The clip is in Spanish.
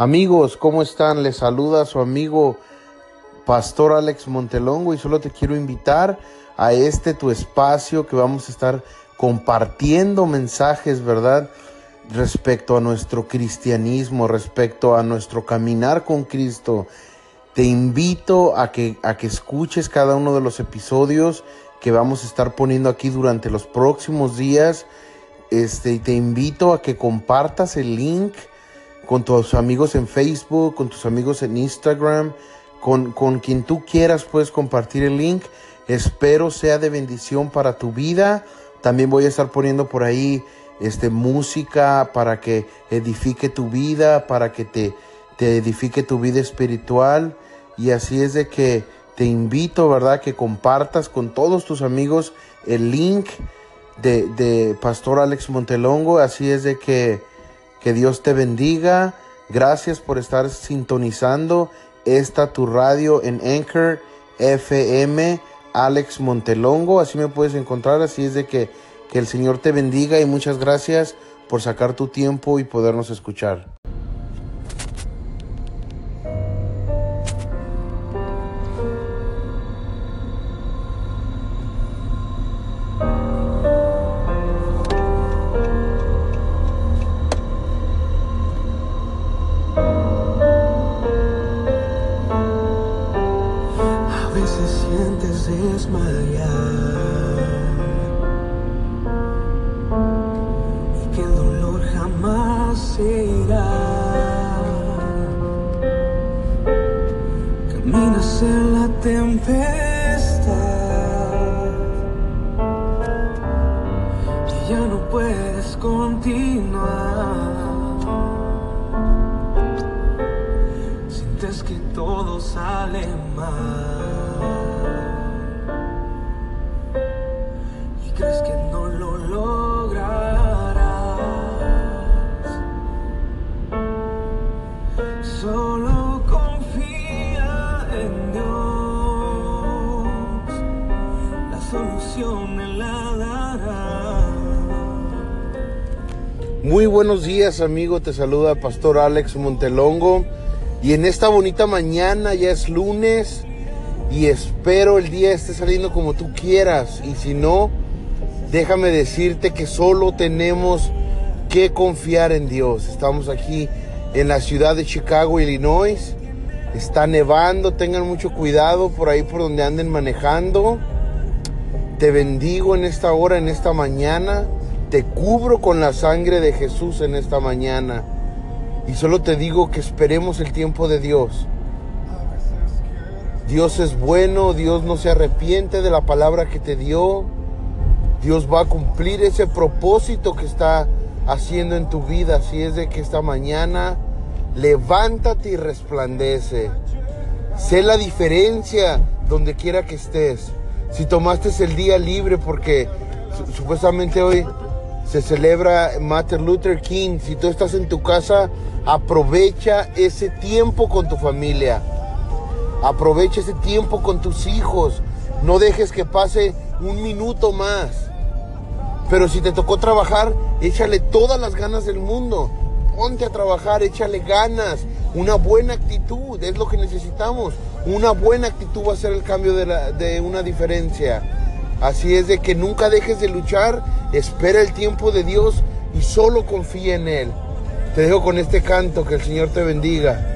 Amigos, ¿cómo están? Les saluda su amigo Pastor Alex Montelongo y solo te quiero invitar a este tu espacio que vamos a estar compartiendo mensajes, ¿verdad? Respecto a nuestro cristianismo, respecto a nuestro caminar con Cristo. Te invito a que, a que escuches cada uno de los episodios que vamos a estar poniendo aquí durante los próximos días. Este, y te invito a que compartas el link con tus amigos en Facebook, con tus amigos en Instagram, con, con quien tú quieras puedes compartir el link. Espero sea de bendición para tu vida. También voy a estar poniendo por ahí este, música para que edifique tu vida, para que te, te edifique tu vida espiritual. Y así es de que te invito, ¿verdad? Que compartas con todos tus amigos el link de, de Pastor Alex Montelongo. Así es de que que Dios te bendiga. Gracias por estar sintonizando esta tu radio en Anchor FM Alex Montelongo. Así me puedes encontrar. Así es de que, que el Señor te bendiga y muchas gracias por sacar tu tiempo y podernos escuchar. tempestad que ya no puedes continuar. Sientes que todo sale mal. Muy buenos días amigo, te saluda Pastor Alex Montelongo y en esta bonita mañana ya es lunes y espero el día esté saliendo como tú quieras y si no, déjame decirte que solo tenemos que confiar en Dios. Estamos aquí en la ciudad de Chicago, Illinois. Está nevando, tengan mucho cuidado por ahí por donde anden manejando. Te bendigo en esta hora, en esta mañana. Te cubro con la sangre de Jesús en esta mañana. Y solo te digo que esperemos el tiempo de Dios. Dios es bueno, Dios no se arrepiente de la palabra que te dio. Dios va a cumplir ese propósito que está haciendo en tu vida. Así es de que esta mañana levántate y resplandece. Sé la diferencia donde quiera que estés. Si tomaste el día libre porque supuestamente hoy se celebra Martin Luther King. Si tú estás en tu casa, aprovecha ese tiempo con tu familia. Aprovecha ese tiempo con tus hijos. No dejes que pase un minuto más. Pero si te tocó trabajar, échale todas las ganas del mundo. Ponte a trabajar, échale ganas. Una buena actitud es lo que necesitamos. Una buena actitud va a ser el cambio de, de una diferencia. Así es de que nunca dejes de luchar, espera el tiempo de Dios y solo confía en Él. Te dejo con este canto, que el Señor te bendiga.